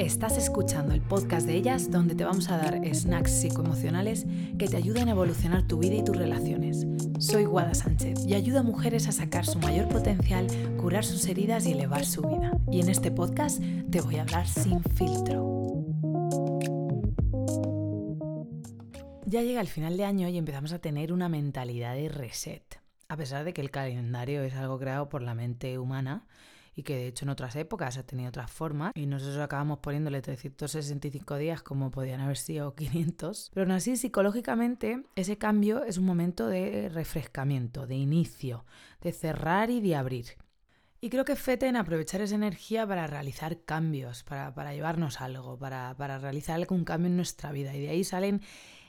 Estás escuchando el podcast de ellas donde te vamos a dar snacks psicoemocionales que te ayuden a evolucionar tu vida y tus relaciones. Soy Guada Sánchez y ayudo a mujeres a sacar su mayor potencial, curar sus heridas y elevar su vida. Y en este podcast te voy a hablar sin filtro. Ya llega el final de año y empezamos a tener una mentalidad de reset. A pesar de que el calendario es algo creado por la mente humana, y que de hecho en otras épocas ha tenido otras formas y nosotros acabamos poniéndole 365 días como podían haber sido 500. Pero aún así, psicológicamente, ese cambio es un momento de refrescamiento, de inicio, de cerrar y de abrir. Y creo que fete en aprovechar esa energía para realizar cambios, para, para llevarnos algo, para, para realizar algún cambio en nuestra vida. Y de ahí salen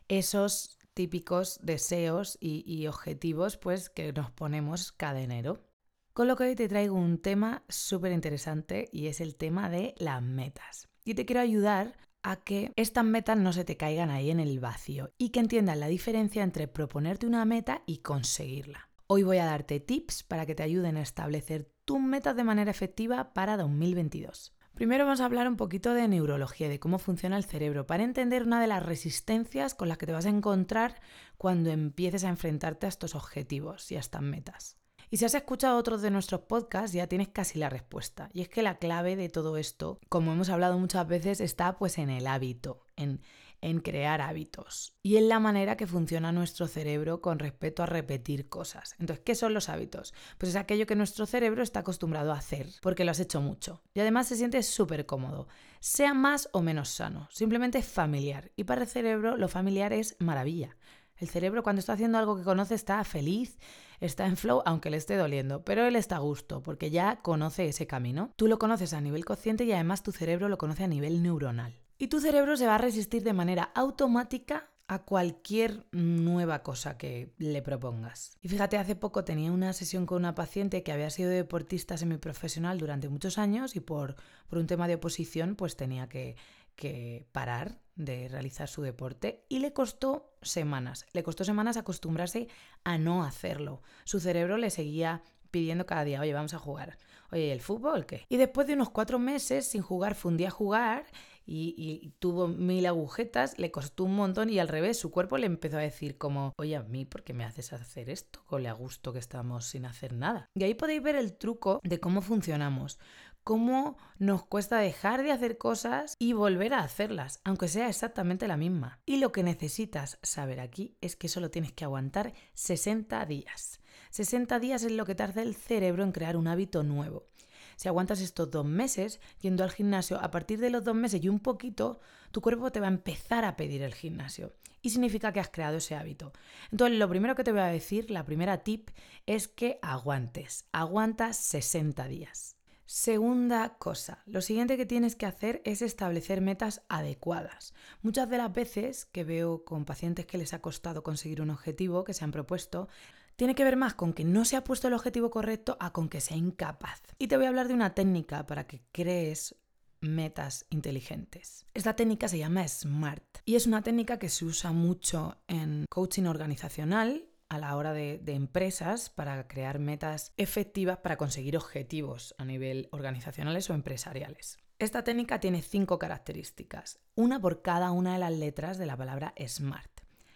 esos típicos deseos y, y objetivos pues que nos ponemos cada enero. Con lo que hoy te traigo un tema súper interesante y es el tema de las metas. Y te quiero ayudar a que estas metas no se te caigan ahí en el vacío y que entiendas la diferencia entre proponerte una meta y conseguirla. Hoy voy a darte tips para que te ayuden a establecer tus metas de manera efectiva para 2022. Primero vamos a hablar un poquito de neurología, de cómo funciona el cerebro, para entender una de las resistencias con las que te vas a encontrar cuando empieces a enfrentarte a estos objetivos y a estas metas. Y si has escuchado otros de nuestros podcasts, ya tienes casi la respuesta. Y es que la clave de todo esto, como hemos hablado muchas veces, está pues en el hábito, en, en crear hábitos y en la manera que funciona nuestro cerebro con respecto a repetir cosas. Entonces, ¿qué son los hábitos? Pues es aquello que nuestro cerebro está acostumbrado a hacer porque lo has hecho mucho y además se siente súper cómodo, sea más o menos sano, simplemente familiar. Y para el cerebro lo familiar es maravilla. El cerebro cuando está haciendo algo que conoce está feliz, está en flow, aunque le esté doliendo, pero él está a gusto porque ya conoce ese camino. Tú lo conoces a nivel consciente y además tu cerebro lo conoce a nivel neuronal. Y tu cerebro se va a resistir de manera automática a cualquier nueva cosa que le propongas. Y fíjate, hace poco tenía una sesión con una paciente que había sido deportista semiprofesional durante muchos años y por, por un tema de oposición pues tenía que que parar de realizar su deporte y le costó semanas. Le costó semanas acostumbrarse a no hacerlo. Su cerebro le seguía pidiendo cada día, oye, vamos a jugar. Oye, ¿el fútbol qué? Y después de unos cuatro meses sin jugar, fue un día a jugar y, y, tuvo mil agujetas, le costó un montón y al revés, su cuerpo le empezó a decir como, oye, a mí, ¿por qué me haces hacer esto? Con a gusto que estamos sin hacer nada. Y ahí podéis ver el truco de cómo funcionamos cómo nos cuesta dejar de hacer cosas y volver a hacerlas, aunque sea exactamente la misma. Y lo que necesitas saber aquí es que solo tienes que aguantar 60 días. 60 días es lo que tarda el cerebro en crear un hábito nuevo. Si aguantas estos dos meses yendo al gimnasio, a partir de los dos meses y un poquito, tu cuerpo te va a empezar a pedir el gimnasio. Y significa que has creado ese hábito. Entonces, lo primero que te voy a decir, la primera tip, es que aguantes. Aguantas 60 días. Segunda cosa, lo siguiente que tienes que hacer es establecer metas adecuadas. Muchas de las veces que veo con pacientes que les ha costado conseguir un objetivo que se han propuesto, tiene que ver más con que no se ha puesto el objetivo correcto a con que sea incapaz. Y te voy a hablar de una técnica para que crees metas inteligentes. Esta técnica se llama SMART y es una técnica que se usa mucho en coaching organizacional a la hora de, empresas para crear metas efectivas para conseguir objetivos a nivel organizacionales o empresariales. Esta técnica tiene cinco características, una por cada una de las letras de la palabra SMART.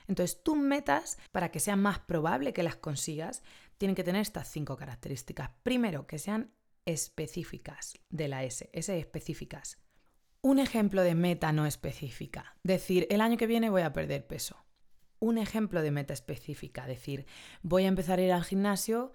Entonces, tus metas, para que sea más probable que las consigas, tienen que tener estas cinco características. Primero, que sean específicas, de la S, S específicas. Un ejemplo de meta no específica. Decir, el año que viene voy a perder peso un ejemplo de meta específica, decir, voy a empezar a ir al gimnasio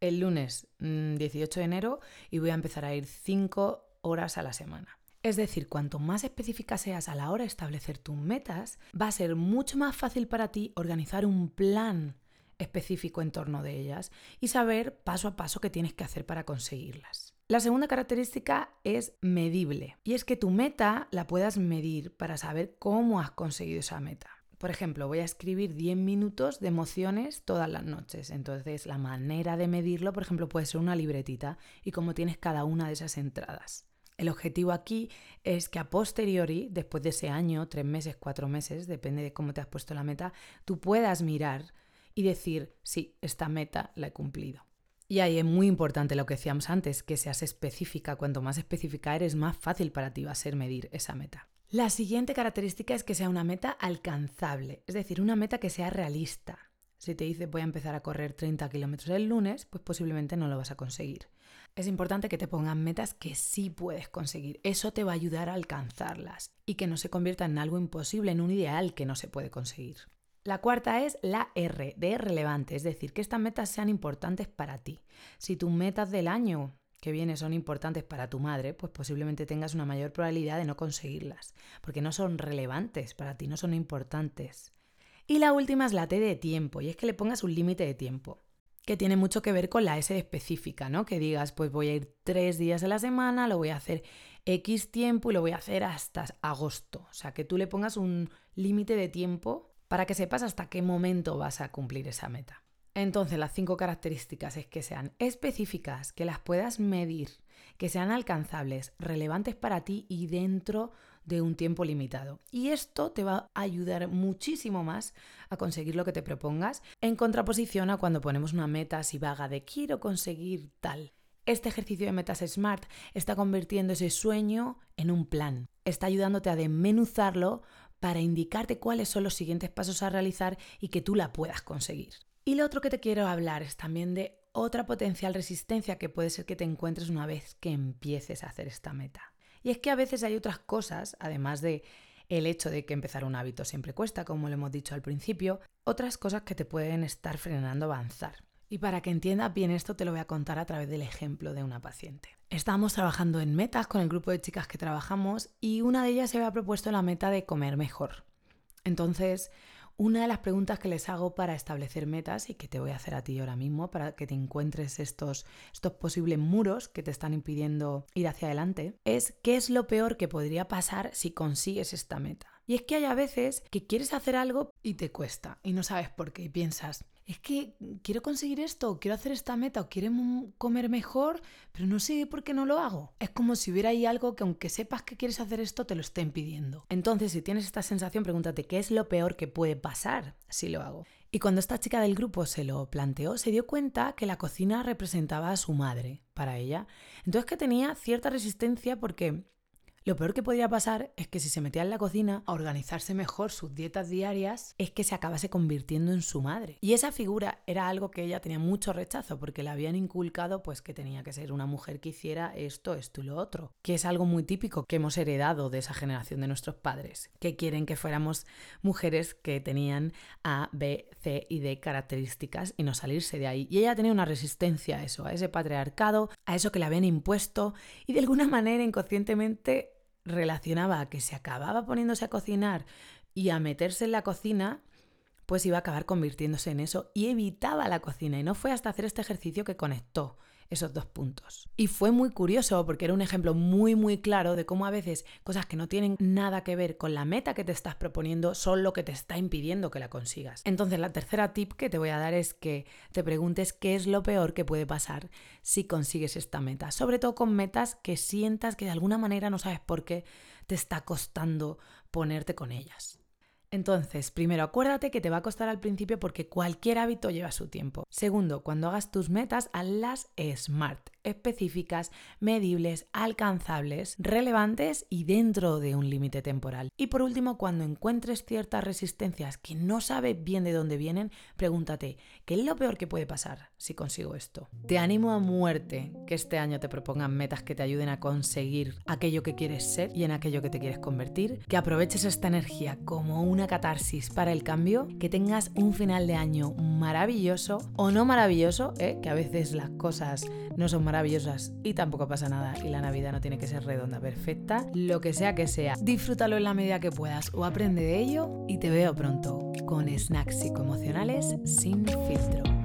el lunes 18 mm, de enero y voy a empezar a ir 5 horas a la semana. Es decir, cuanto más específica seas a la hora de establecer tus metas, va a ser mucho más fácil para ti organizar un plan específico en torno de ellas y saber paso a paso qué tienes que hacer para conseguirlas. La segunda característica es medible y es que tu meta la puedas medir para saber cómo has conseguido esa meta. Por ejemplo, voy a escribir 10 minutos de emociones todas las noches. Entonces, la manera de medirlo, por ejemplo, puede ser una libretita y cómo tienes cada una de esas entradas. El objetivo aquí es que a posteriori, después de ese año, tres meses, cuatro meses, depende de cómo te has puesto la meta, tú puedas mirar y decir, sí, esta meta la he cumplido. Y ahí es muy importante lo que decíamos antes, que seas específica. Cuanto más específica eres, más fácil para ti va a ser medir esa meta. La siguiente característica es que sea una meta alcanzable, es decir, una meta que sea realista. Si te dices voy a empezar a correr 30 kilómetros el lunes, pues posiblemente no lo vas a conseguir. Es importante que te pongan metas que sí puedes conseguir. Eso te va a ayudar a alcanzarlas y que no se convierta en algo imposible, en un ideal que no se puede conseguir. La cuarta es la R, de relevante, es decir, que estas metas sean importantes para ti. Si tus metas del año que viene son importantes para tu madre, pues posiblemente tengas una mayor probabilidad de no conseguirlas, porque no son relevantes para ti, no son importantes. Y la última es la T de tiempo, y es que le pongas un límite de tiempo, que tiene mucho que ver con la S específica, ¿no? Que digas, pues voy a ir tres días a la semana, lo voy a hacer X tiempo y lo voy a hacer hasta agosto. O sea, que tú le pongas un límite de tiempo para que sepas hasta qué momento vas a cumplir esa meta. Entonces, las cinco características es que sean específicas, que las puedas medir, que sean alcanzables, relevantes para ti y dentro de un tiempo limitado. Y esto te va a ayudar muchísimo más a conseguir lo que te propongas, en contraposición a cuando ponemos una meta así vaga de quiero conseguir tal. Este ejercicio de metas SMART está convirtiendo ese sueño en un plan. Está ayudándote a desmenuzarlo para indicarte cuáles son los siguientes pasos a realizar y que tú la puedas conseguir. Y lo otro que te quiero hablar es también de otra potencial resistencia que puede ser que te encuentres una vez que empieces a hacer esta meta. Y es que a veces hay otras cosas, además de el hecho de que empezar un hábito siempre cuesta, como lo hemos dicho al principio, otras cosas que te pueden estar frenando avanzar. Y para que entiendas bien esto te lo voy a contar a través del ejemplo de una paciente. Estábamos trabajando en metas con el grupo de chicas que trabajamos y una de ellas se había propuesto la meta de comer mejor. Entonces, una de las preguntas que les hago para establecer metas y que te voy a hacer a ti ahora mismo para que te encuentres estos, estos posibles muros que te están impidiendo ir hacia adelante es ¿qué es lo peor que podría pasar si consigues esta meta? Y es que hay a veces que quieres hacer algo y te cuesta y no sabes por qué y piensas, es que quiero conseguir esto, quiero hacer esta meta, o quiero comer mejor, pero no sé por qué no lo hago. Es como si hubiera ahí algo que aunque sepas que quieres hacer esto, te lo esté impidiendo. Entonces, si tienes esta sensación, pregúntate, ¿qué es lo peor que puede pasar si lo hago? Y cuando esta chica del grupo se lo planteó, se dio cuenta que la cocina representaba a su madre para ella. Entonces que tenía cierta resistencia porque lo peor que podía pasar es que si se metía en la cocina a organizarse mejor sus dietas diarias, es que se acabase convirtiendo en su madre. Y esa figura era algo que ella tenía mucho rechazo porque le habían inculcado pues que tenía que ser una mujer que hiciera esto, esto y lo otro, que es algo muy típico que hemos heredado de esa generación de nuestros padres, que quieren que fuéramos mujeres que tenían A, B, C y D características y no salirse de ahí. Y ella tenía una resistencia a eso, a ese patriarcado, a eso que le habían impuesto y de alguna manera inconscientemente relacionaba a que se acababa poniéndose a cocinar y a meterse en la cocina, pues iba a acabar convirtiéndose en eso y evitaba la cocina. Y no fue hasta hacer este ejercicio que conectó esos dos puntos. Y fue muy curioso porque era un ejemplo muy muy claro de cómo a veces cosas que no tienen nada que ver con la meta que te estás proponiendo son lo que te está impidiendo que la consigas. Entonces la tercera tip que te voy a dar es que te preguntes qué es lo peor que puede pasar si consigues esta meta. Sobre todo con metas que sientas que de alguna manera no sabes por qué te está costando ponerte con ellas. Entonces, primero, acuérdate que te va a costar al principio porque cualquier hábito lleva su tiempo. Segundo, cuando hagas tus metas, hazlas SMART específicas, medibles, alcanzables, relevantes y dentro de un límite temporal. Y por último, cuando encuentres ciertas resistencias que no sabes bien de dónde vienen, pregúntate, ¿qué es lo peor que puede pasar si consigo esto? Te animo a muerte que este año te propongan metas que te ayuden a conseguir aquello que quieres ser y en aquello que te quieres convertir, que aproveches esta energía como una catarsis para el cambio, que tengas un final de año maravilloso o no maravilloso, ¿eh? que a veces las cosas no son maravillosas y tampoco pasa nada y la Navidad no tiene que ser redonda, perfecta, lo que sea que sea. Disfrútalo en la medida que puedas o aprende de ello y te veo pronto con snacks psicoemocionales sin filtro.